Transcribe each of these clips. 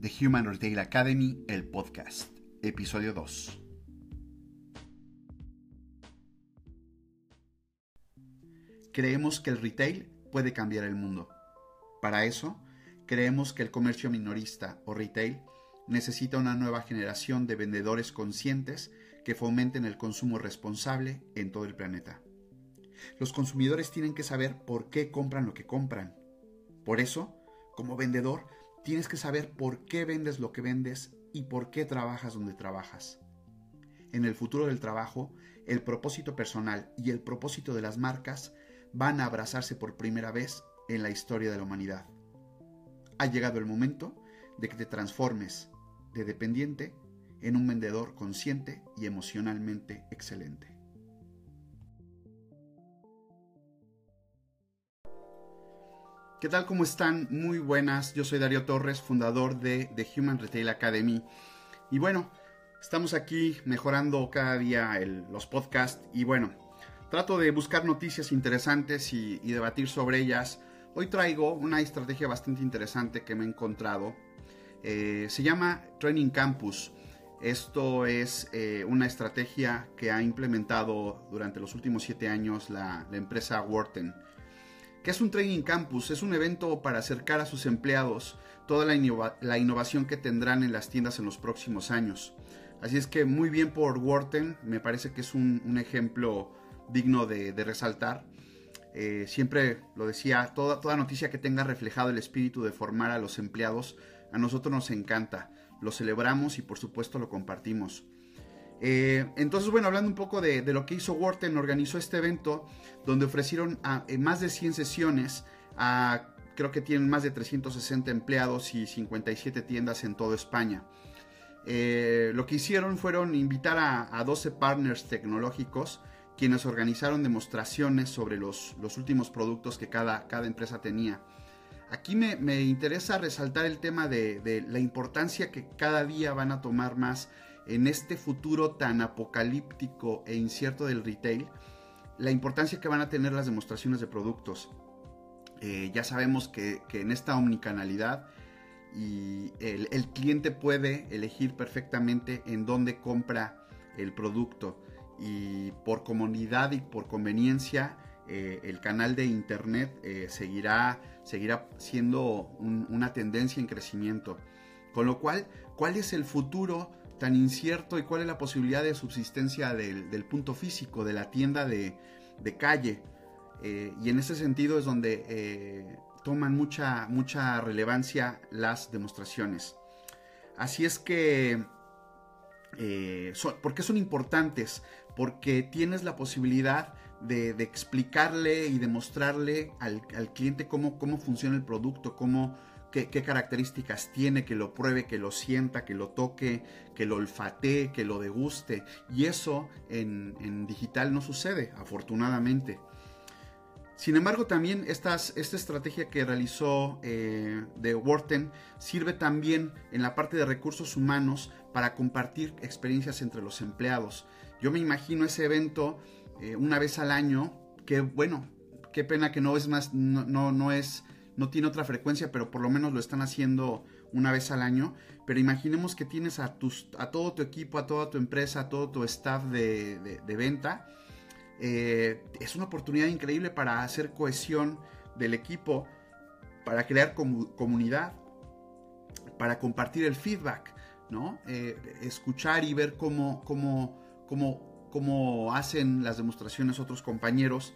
The Human Retail Academy, el podcast, episodio 2. Creemos que el retail puede cambiar el mundo. Para eso, creemos que el comercio minorista o retail necesita una nueva generación de vendedores conscientes que fomenten el consumo responsable en todo el planeta. Los consumidores tienen que saber por qué compran lo que compran. Por eso, como vendedor, tienes que saber por qué vendes lo que vendes y por qué trabajas donde trabajas. En el futuro del trabajo, el propósito personal y el propósito de las marcas van a abrazarse por primera vez en la historia de la humanidad. Ha llegado el momento de que te transformes de dependiente en un vendedor consciente y emocionalmente excelente. ¿Qué tal? ¿Cómo están? Muy buenas. Yo soy Darío Torres, fundador de The Human Retail Academy. Y bueno, estamos aquí mejorando cada día los podcasts. Y bueno, trato de buscar noticias interesantes y, debatir sobre ellas. Hoy traigo una estrategia bastante interesante que me he encontrado. Eh, se llama Training Campus. Esto es eh, una estrategia que ha implementado durante los últimos siete años la, la empresa Wharton que es un Training Campus, es un evento para acercar a sus empleados toda la, innovación que tendrán en las tiendas en los próximos años. Así es que muy bien por Wharton, me parece que es un, ejemplo digno de, resaltar. Eh, siempre lo decía, toda, toda noticia que tenga reflejado el espíritu de formar a los empleados, a nosotros nos encanta, lo celebramos y por supuesto lo compartimos. Eh, entonces, bueno, hablando un poco de, lo que hizo Wharton, organizó este evento donde ofrecieron eh, más de 100 sesiones a, creo que tienen más de 360 empleados y 57 tiendas en toda España. Eh, lo que hicieron fueron invitar a, 12 partners tecnológicos quienes organizaron demostraciones sobre los, últimos productos que cada, cada empresa tenía. Aquí me, interesa resaltar el tema de la importancia que cada día van a tomar más en este futuro tan apocalíptico e incierto del retail, la importancia que van a tener las demostraciones de productos. Eh, ya sabemos que, en esta omnicanalidad y el, cliente puede elegir perfectamente en dónde compra el producto y por comodidad y por conveniencia eh, el canal de internet eh, seguirá, seguirá siendo una tendencia en crecimiento. Con lo cual, ¿cuál es el futuro tan incierto y cuál es la posibilidad de subsistencia del, punto físico, de la tienda de, calle. Eh, y en ese sentido es donde eh, toman mucha, mucha relevancia las demostraciones. Así es que, eh, ¿por qué son importantes? Porque tienes la posibilidad de, explicarle y demostrarle al, al cliente cómo, cómo funciona el producto, cómo, qué, características tiene, que lo pruebe, que lo sienta, que lo toque, que lo olfatee, que lo deguste. Y eso en, digital no sucede, afortunadamente. Sin embargo, también esta estrategia que realizó eh, de sirve también en la parte de recursos humanos para compartir experiencias entre los empleados. Yo me imagino ese evento eh, una vez al año, que bueno, qué pena que no es más, no, no es no tiene otra frecuencia, pero por lo menos lo están haciendo una vez al año. Pero imaginemos que tienes a, tus, a todo tu equipo, a toda tu empresa, a todo tu staff de, venta. Eh, es una oportunidad increíble para hacer cohesión del equipo, para crear comunidad, para compartir el feedback, ¿no? Eh, escuchar y ver cómo, cómo, cómo, cómo hacen las demostraciones otros compañeros.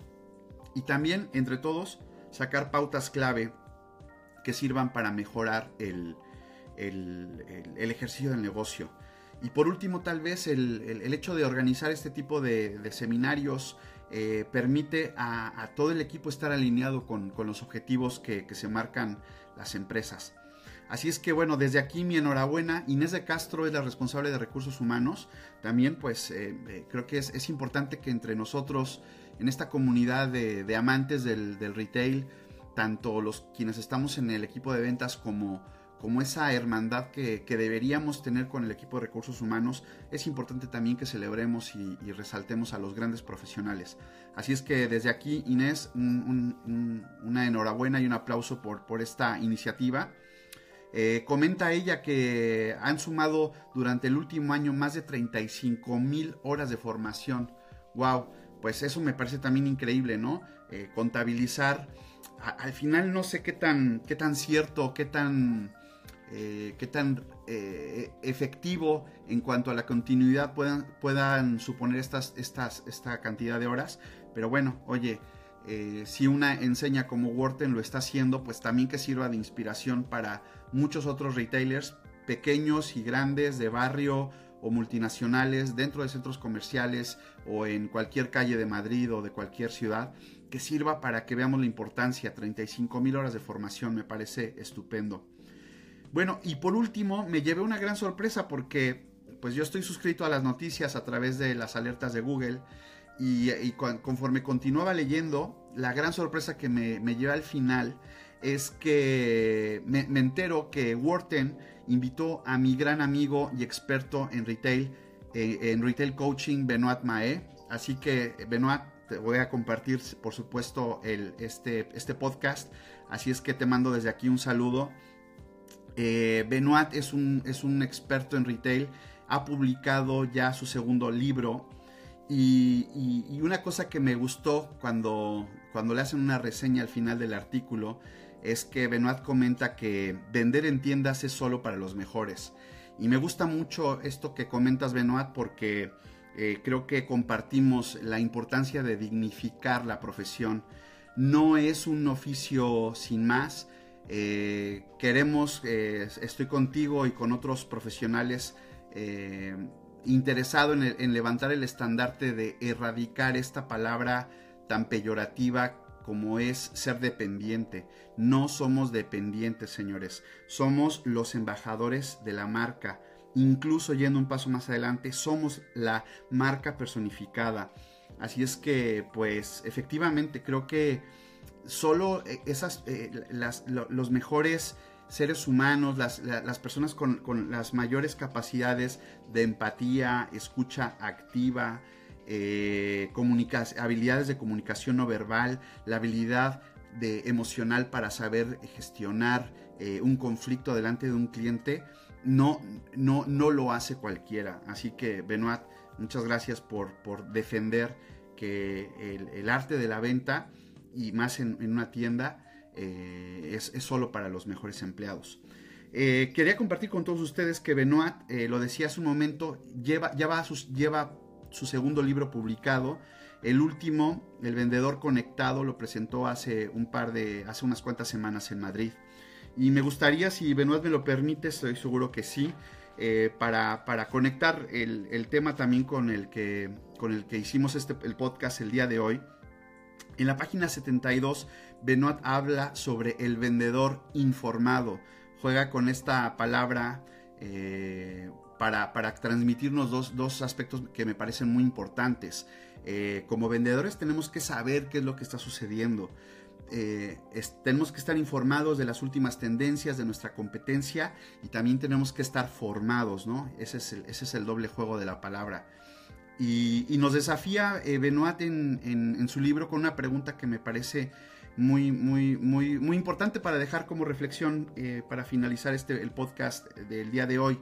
Y también, entre todos, sacar pautas clave que sirvan para mejorar el, ejercicio del negocio. Y por último, tal vez el, hecho de organizar este tipo de, seminarios eh, permite a, todo el equipo estar alineado con, los objetivos que, se marcan las empresas. Así es que bueno, desde aquí mi enhorabuena. Inés de Castro es la responsable de recursos humanos. También pues eh, eh, creo que es, importante que entre nosotros, en esta comunidad de, amantes del, retail, tanto los quienes estamos en el equipo de ventas como, como esa hermandad que, deberíamos tener con el equipo de recursos humanos, es importante también que celebremos y, resaltemos a los grandes profesionales. Así es que desde aquí, Inés, una enhorabuena y un aplauso por, por esta iniciativa. Eh, comenta ella que han sumado durante el último año más de 35 mil horas de formación. ¡Wow! Pues eso me parece también increíble, ¿no? Eh, contabilizar. al final no sé qué tan, qué tan cierto, qué tan, eh, qué tan efectivo en cuanto a la continuidad puedan, puedan suponer estas, estas, esta cantidad de horas. Pero bueno, oye, eh, si una enseña como Wharton lo está haciendo, pues también que sirva de inspiración para muchos otros retailers, pequeños y grandes, de barrio o multinacionales, dentro de centros comerciales o en cualquier calle de Madrid o de cualquier ciudad, que sirva para que veamos la importancia. 35 mil horas de formación me parece estupendo. Bueno, y por último, me llevé una gran sorpresa porque pues yo estoy suscrito a las noticias a través de las alertas de Google y, conforme continuaba leyendo, la gran sorpresa que me, lleva al final es que me, entero que Wharton invitó a mi gran amigo y experto en retail, eh, en retail coaching, Benoit Mae. Así que, Benoit, te voy a compartir, por supuesto, el, este, este podcast. Así es que te mando desde aquí un saludo. Eh, Benoit es un, es un experto en retail, ha publicado ya su segundo libro y, una cosa que me gustó cuando, cuando le hacen una reseña al final del artículo es que Benoit comenta que vender en tiendas es solo para los mejores. Y me gusta mucho esto que comentas, Benoit, porque eh, creo que compartimos la importancia de dignificar la profesión. No es un oficio sin más. Eh, queremos, eh, estoy contigo y con otros profesionales interesado en, levantar el estandarte de erradicar esta palabra tan peyorativa como es ser dependiente. No somos dependientes, señores. Somos los embajadores de la marca. Incluso yendo un paso más adelante, somos la marca personificada. Así es que, pues, efectivamente, creo que solo eh, esas, eh, los mejores seres humanos, las, personas con, las mayores capacidades de empatía, escucha activa, eh, habilidades de comunicación no verbal, la habilidad de emocional para saber gestionar eh, un conflicto delante de un cliente, no, no, no lo hace cualquiera. Así que, Benoit, muchas gracias por, por defender que el, arte de la venta, y más en una tienda, eh, es, solo para los mejores empleados. Quería compartir con todos ustedes que Benoit, lo decía hace un momento, lleva, ya va lleva su segundo libro publicado. El último, El vendedor conectado, lo presentó hace un par de, hace unas cuantas semanas en Madrid. Y me gustaría, si Benoit me lo permite, estoy seguro que sí, para, para, conectar el, el, tema también con el que, con el que hicimos este, el podcast el día de hoy. En la página 72, Benoit habla sobre el vendedor informado. Juega con esta palabra eh, para, transmitirnos dos, aspectos que me parecen muy importantes. Eh, como vendedores tenemos que saber qué es lo que está sucediendo. Eh, tenemos que estar informados de las últimas tendencias de nuestra competencia y también tenemos que estar formados, ¿no? Ese es el, ese es el doble juego de la palabra. Y, nos desafía eh, Benoit en, su libro con una pregunta que me parece muy, muy, muy, muy importante para dejar como reflexión eh, para finalizar este, el podcast del día de hoy.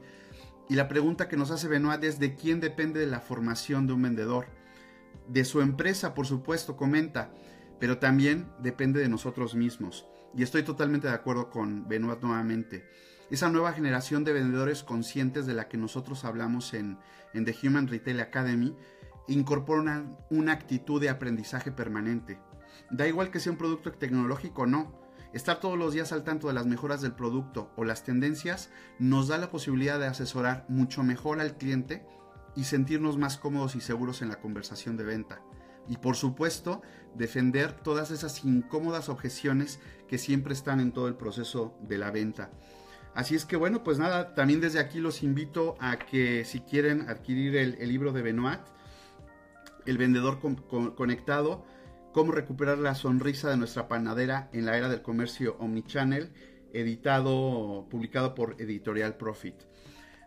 Y la pregunta que nos hace Benoit es de quién depende la formación de un vendedor. De su empresa, por supuesto, comenta, pero también depende de nosotros mismos. Y estoy totalmente de acuerdo con Benoit nuevamente esa nueva generación de vendedores conscientes de la que nosotros hablamos en, The Human Retail Academy, incorpora una, actitud de aprendizaje permanente. Da igual que sea un producto tecnológico o no, estar todos los días al tanto de las mejoras del producto o las tendencias nos da la posibilidad de asesorar mucho mejor al cliente y sentirnos más cómodos y seguros en la conversación de venta. Y por supuesto, defender todas esas incómodas objeciones que siempre están en todo el proceso de la venta. Así es que bueno, pues nada, también desde aquí los invito a que si quieren adquirir el, libro de Benoit, El vendedor conectado, cómo recuperar la sonrisa de nuestra panadera en la era del comercio omnichannel, editado, publicado por Editorial Profit.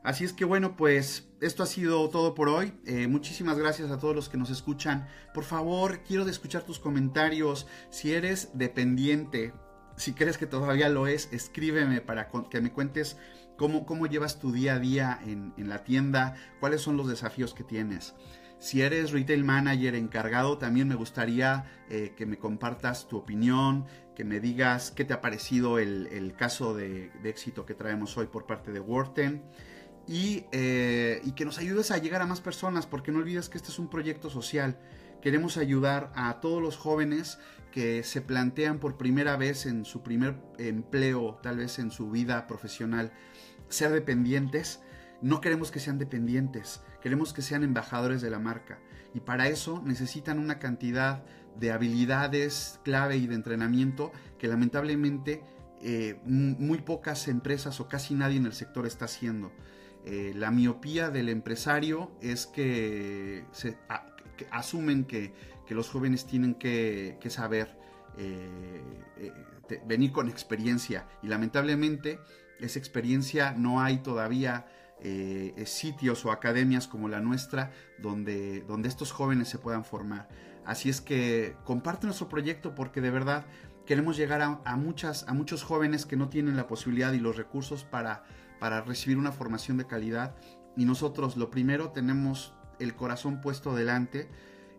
Así es que bueno, pues esto ha sido todo por hoy. Eh, muchísimas gracias a todos los que nos escuchan. Por favor, quiero escuchar tus comentarios. Si eres dependiente si crees que todavía lo es, escríbeme para que me cuentes cómo, cómo llevas tu día a día en, la tienda, cuáles son los desafíos que tienes. Si eres retail manager encargado, también me gustaría eh, que me compartas tu opinión, que me digas qué te ha parecido el, caso de, éxito que traemos hoy por parte de Worten y, eh, y que nos ayudes a llegar a más personas, porque no olvides que este es un proyecto social. Queremos ayudar a todos los jóvenes que se plantean por primera vez en su primer empleo, tal vez en su vida profesional, ser dependientes. No queremos que sean dependientes, queremos que sean embajadores de la marca. Y para eso necesitan una cantidad de habilidades clave y de entrenamiento que lamentablemente eh, muy pocas empresas o casi nadie en el sector está haciendo. Eh, la miopía del empresario es que asumen que los jóvenes tienen que, saber eh, venir con experiencia y lamentablemente esa experiencia no hay todavía eh, sitios o academias como la nuestra donde, donde estos jóvenes se puedan formar. Así es que comparte nuestro proyecto porque de verdad queremos llegar a, muchas, a muchos jóvenes que no tienen la posibilidad y los recursos para, para recibir una formación de calidad. Y nosotros lo primero tenemos el corazón puesto delante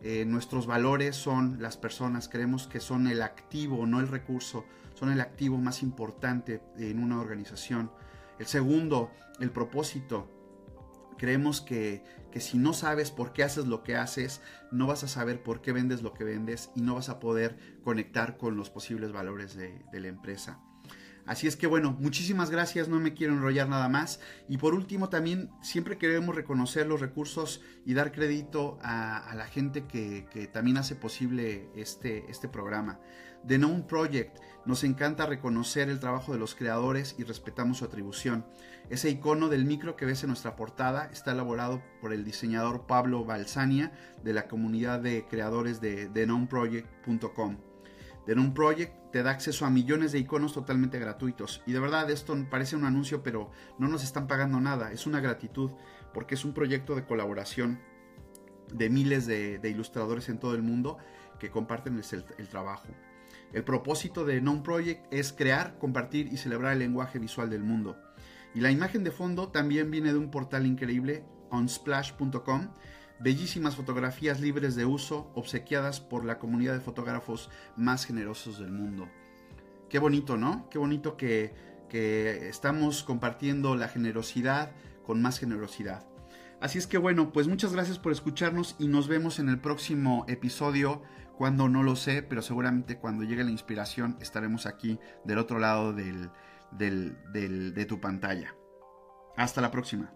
eh, nuestros valores son las personas, creemos que son el activo, no el recurso, son el activo más importante en una organización. El segundo, el propósito. Creemos que, si no sabes por qué haces lo que haces, no vas a saber por qué vendes lo que vendes y no vas a poder conectar con los posibles valores de la empresa. Así es que bueno, muchísimas gracias, no me quiero enrollar nada más. Y por último también siempre queremos reconocer los recursos y dar crédito a, la gente que, también hace posible este, este programa. The Known Project, nos encanta reconocer el trabajo de los creadores y respetamos su atribución. Ese icono del micro que ves en nuestra portada está elaborado por el diseñador Pablo Balsania de la comunidad de creadores de TheKnownProject.com. The Known Project te da acceso a millones de iconos totalmente gratuitos. Y de verdad esto parece un anuncio, pero no nos están pagando nada. Es una gratitud porque es un proyecto de colaboración de miles de, ilustradores en todo el mundo que comparten el, trabajo. El propósito de Non Project es crear, compartir y celebrar el lenguaje visual del mundo. Y la imagen de fondo también viene de un portal increíble, onsplash.com, bellísimas fotografías libres de uso obsequiadas por la comunidad de fotógrafos más generosos del mundo. Qué bonito, ¿no? Qué bonito que, que estamos compartiendo la generosidad con más generosidad. Así es que bueno, pues muchas gracias por escucharnos y nos vemos en el próximo episodio, cuando no lo sé, pero seguramente cuando llegue la inspiración estaremos aquí del otro lado del, del, de tu pantalla. Hasta la próxima.